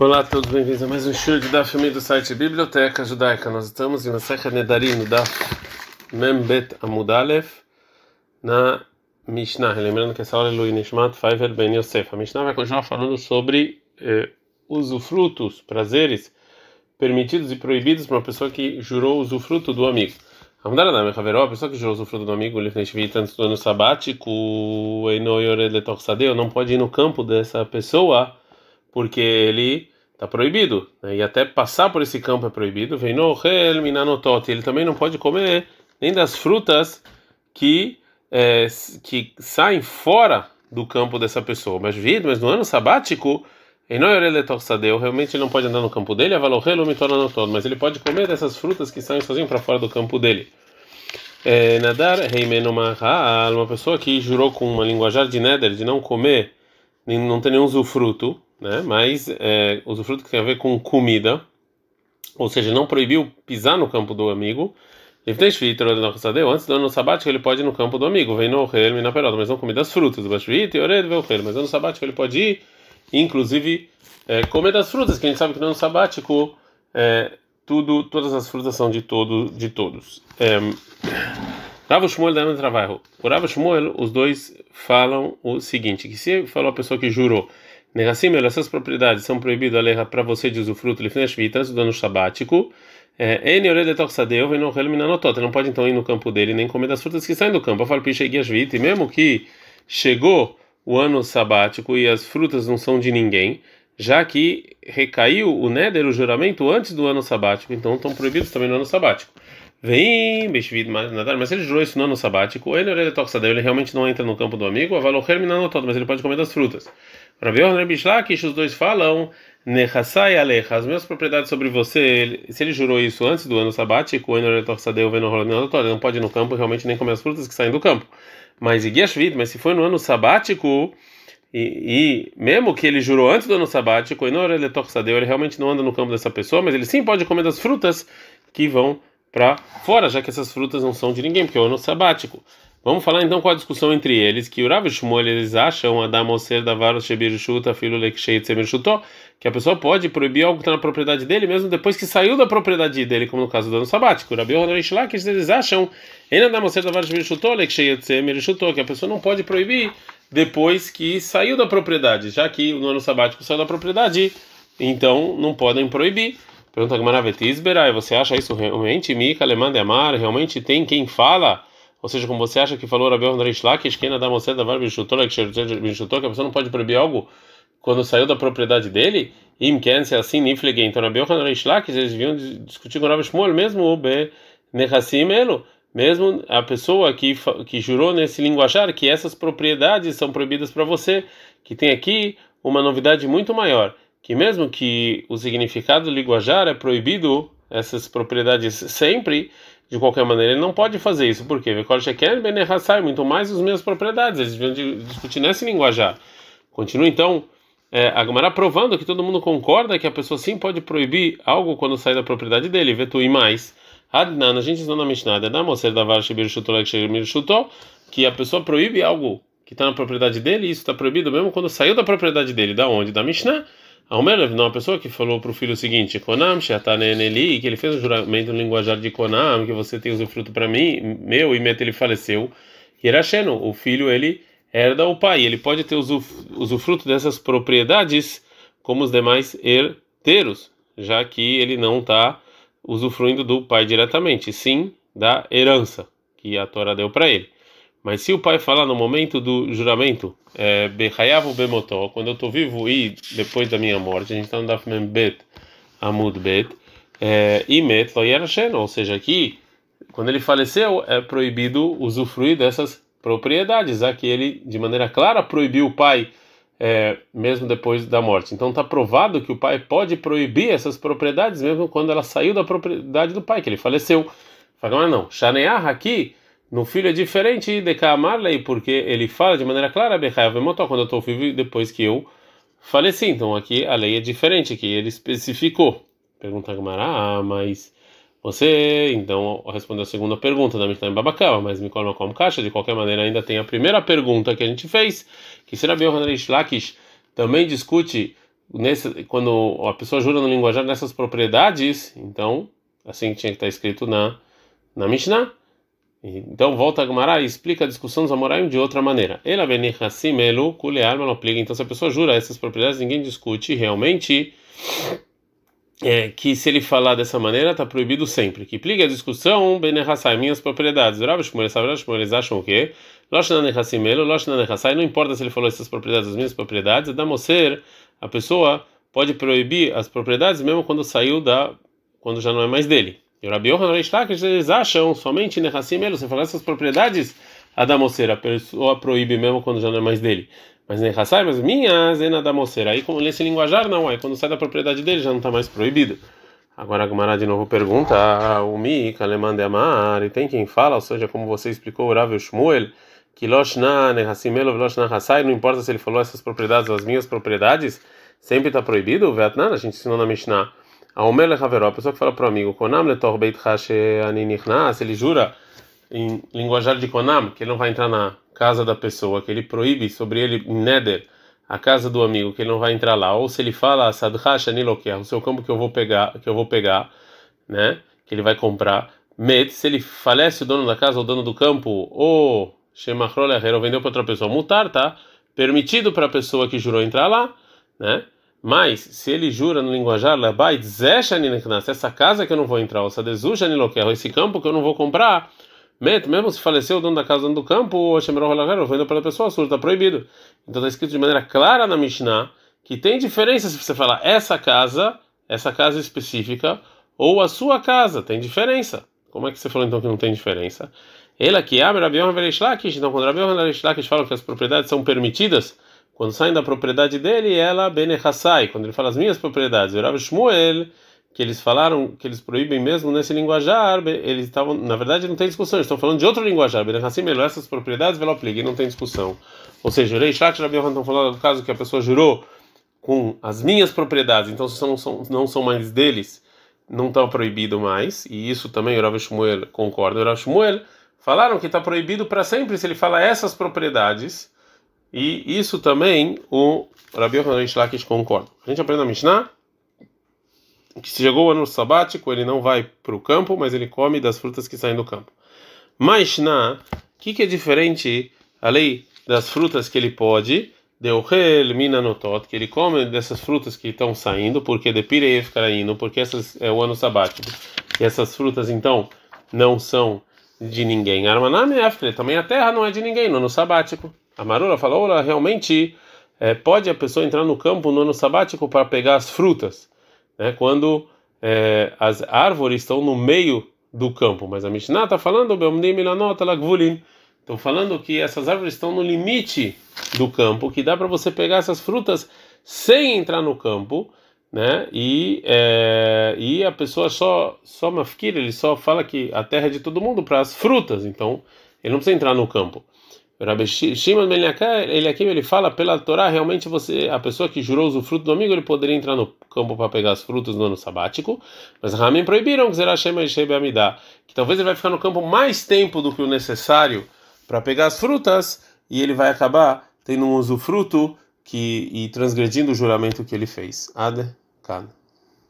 Olá a todos, bem-vindos a mais um show de Daf do site Biblioteca Judaica. Nós estamos em uma Secha Nedarim, no Daf Membet Amudalef, na Mishnah. Lembrando que essa hora é Lui Nishmat Faivel Ben Yosef. A Mishnah vai continuar falando sobre eh, usufrutos, prazeres permitidos e proibidos para uma pessoa que jurou usufruto do amigo. Amudaradam, a pessoa que jurou usufruto do amigo, antes do ano sabático, não pode ir no campo dessa pessoa porque ele está proibido, né? e até passar por esse campo é proibido. Vem no ele também não pode comer nem das frutas que é, que saem fora do campo dessa pessoa. Mas vida, mas no ano sabático, realmente ele não pode andar no campo dele, mas ele pode comer dessas frutas que saem sozinho para fora do campo dele. É, nadar, uma pessoa que jurou com uma linguajar de neder de não comer, não ter nenhum usufruto, né? Mas é, usufruto que tem a ver com comida, ou seja, não proibiu pisar no campo do amigo. Antes do ano sabático ele pode ir no campo do amigo, vem no na perota, mas não comer das frutas. Mas no ano sabático ele pode ir, inclusive, é, comer das frutas, que a gente sabe que no ano sabático é, tudo, todas as frutas são de todo, de todos. É, Rava Shmuel da trabalho. Por Rava Shmuel, os dois falam o seguinte: que se falou a pessoa que jurou Negassim, essas propriedades são proibidas para você de usufruto lifnesh vitas do ano sabático. É, no não pode então ir no campo dele nem comer das frutas que saem do campo. Eu falo e mesmo que chegou o ano sabático e as frutas não são de ninguém, já que recaiu o néder, o juramento, antes do ano sabático, então estão proibidos também no ano sabático. Vem, nadar, mas ele jurou isso no ano sabático, ele ele realmente não entra no campo do amigo, mas ele pode comer das frutas. Rabi Yohanan Bishlakish, os dois falam, Nechassai Alecha, as minhas propriedades sobre você, se ele jurou isso antes do ano sabático, ele não pode ir no campo realmente nem comer as frutas que saem do campo. Mas Igiashvid, mas se foi no ano sabático, e, e, mesmo que ele jurou antes do ano sabático, ele realmente não anda no campo dessa pessoa, mas ele sim pode comer das frutas que vão para fora, já que essas frutas não são de ninguém, porque é o ano sabático. Vamos falar então qual a discussão entre eles, que o Rav Shmuel eles acham Adam Oser Davar Shebir Shuta Filo Lekshei Tzemer Shutó, que a pessoa pode proibir algo que está na propriedade dele mesmo depois que saiu da propriedade dele, como no caso do ano sabático. Rabi Yohanan que eles acham Adam Oser Davar Shebir Shutó Lekshei Tzemer Shutó, que a pessoa não pode proibir depois que saiu da propriedade, já que no ano sabático saiu da propriedade, então não podem proibir. Pergunta Gamara Vetisberai, você acha isso realmente? Mika Lemande Amar, realmente tem quem fala ou seja, como você acha que falou Rabi Ondreish lá, que esquena da da Varbichutor, que a pessoa não pode proibir algo quando saiu da propriedade dele, im ken se assim niflegen. Então Rabi Ondreish lá, que eles vinham discutir com Rabi Shmuel mesmo, o be nechassim elo, mesmo a pessoa que que jurou nesse linguajar que essas propriedades são proibidas para você, que tem aqui uma novidade muito maior, que mesmo que o significado do linguajar é proibido essas propriedades sempre de qualquer maneira, ele não pode fazer isso, porque muito mais as minhas propriedades, eles deviam discutir nesse linguajar. Continua então é, provando que todo mundo concorda que a pessoa sim pode proibir algo quando sai da propriedade dele, vetu e mais. Adnan, a gente ensinou na Mishnah, que a pessoa proíbe algo que está na propriedade dele, e isso está proibido mesmo quando saiu da propriedade dele. Da onde? Da Mishnah. Almelev, não, uma pessoa que falou para o filho o seguinte: Konam, Shataneneli, que ele fez um juramento no linguajar de Konam, que você tem usufruto para mim, meu, e Meta ele faleceu. Erasheno, o filho, ele herda o pai, ele pode ter usufruto dessas propriedades como os demais herdeiros, já que ele não está usufruindo do pai diretamente, sim da herança que a Torá deu para ele. Mas se o pai falar no momento do juramento, é, Bemotó, quando eu estou vivo e depois da minha morte, a gente está no Bet, Amud Bet, é, Imet Loyerashen, ou seja, aqui, quando ele faleceu, é proibido usufruir dessas propriedades, que ele, de maneira clara, proibiu o pai é, mesmo depois da morte. Então está provado que o pai pode proibir essas propriedades mesmo quando ela saiu da propriedade do pai, que ele faleceu. Fala, não, Shaneah aqui no filho é diferente de Kamarley, porque ele fala de maneira clara, quando eu estou vivo depois que eu faleci. Então aqui a lei é diferente, que ele especificou. Pergunta Gamara, ah, mas você, então, respondeu a segunda pergunta da Mishnah em Babacama, mas me coloca como caixa. De qualquer maneira, ainda tem a primeira pergunta que a gente fez, que será Biohanarish Lakish também discute nesse, quando a pessoa jura no linguajar nessas propriedades, então assim tinha que estar escrito na na Mishnah. Então volta a Gemara e explica a discussão dos Amoraim de outra maneira. Manopliga. Então se a pessoa jura essas propriedades, ninguém discute realmente é, que se ele falar dessa maneira está proibido sempre. Que pliga a discussão benerhassai minhas propriedades. Eles acham o quê? Não importa se ele falou essas propriedades, as minhas propriedades. Da mocer, a pessoa pode proibir as propriedades mesmo quando saiu da, quando já não é mais dele. E o Rabi Yohanan eles acham somente Nehassimelo, você falar essas propriedades, a a pessoa proíbe mesmo quando já não é mais dele. Mas Nehassai, mas minhas, é da. Aí, como nesse linguajar, não, aí quando sai da propriedade dele já não está mais proibido. Agora a Gumara de novo pergunta: ah, o Mi, Kalemande Amar, e tem quem fala, ou seja, como você explicou, o Rav Shmuel, que Loshna, Nehassimelo, Loshna Hassai, não importa se ele falou essas propriedades ou as minhas propriedades, sempre está proibido? O Vietnã, a gente ensinou na Mishnah a pessoa que fala para o amigo, Konam se ele jura em linguajar de Konam, que ele não vai entrar na casa da pessoa, que ele proíbe sobre ele Neder, a casa do amigo, que ele não vai entrar lá, ou se ele fala Sadhash Aniloker, o seu campo que eu vou pegar, que eu vou pegar, né, que ele vai comprar, Met, se ele falece o dono da casa, o dono do campo, ou Shemachrol ou vendeu para outra pessoa, mutar, tá? Permitido para a pessoa que jurou entrar lá, né? Mas, se ele jura no linguajar, essa casa que eu não vou entrar, esse campo que eu não vou comprar, mesmo se faleceu o dono da casa, dono do campo, ou vendo pela pessoa, surda, está proibido. Então está escrito de maneira clara na Mishnah que tem diferença se você falar essa casa, essa casa específica, ou a sua casa, tem diferença. Como é que você falou então que não tem diferença? Ele aqui abre Rabi Yohan então quando Rabi Yohan fala que as propriedades são permitidas, quando saem da propriedade dele, ela benechassai. Quando ele fala as minhas propriedades, Rav Shmuel, que eles falaram que eles proíbem mesmo nesse linguajar, eles estavam, na verdade, não tem discussão, eles estão falando de outro linguajar, benechassim, essas propriedades, velopligue, não tem discussão. Ou seja, Rei Shat e Rabi estão falando do caso que a pessoa jurou com as minhas propriedades, então se não são, não são mais deles, não está proibido mais, e isso também o Rav Shmuel concorda. O Rav Shmuel falaram que está proibido para sempre se ele fala essas propriedades e isso também o Rabi Yohanan Lakish concorda. A gente aprende na Mishnah que se chegou o ano sabático, ele não vai para o campo, mas ele come das frutas que saem do campo. Mishnah, o que, que é diferente a lei das frutas que ele pode, Deuhel minanotot, que ele come dessas frutas que estão saindo, porque de pirei indo, porque essas é o ano sabático. E essas frutas então não são de ninguém. Armaname também a terra não é de ninguém no ano sabático. A Marula falou, olha, realmente é, pode a pessoa entrar no campo no ano sabático para pegar as frutas, né? Quando é, as árvores estão no meio do campo, mas a Mishnah está falando, estão falando que essas árvores estão no limite do campo, que dá para você pegar essas frutas sem entrar no campo, né? E é, e a pessoa só só mafkir, ele só fala que a terra é de todo mundo para as frutas, então ele não precisa entrar no campo. Rabbi Shimon Ben aqui ele fala pela Torá, realmente você, a pessoa que jurou o fruto do amigo, ele poderia entrar no campo para pegar as frutas no ano sabático, mas Ramin proibiram que será Shema que talvez ele vai ficar no campo mais tempo do que o necessário para pegar as frutas e ele vai acabar tendo um usufruto que e transgredindo o juramento que ele fez. Ad kan.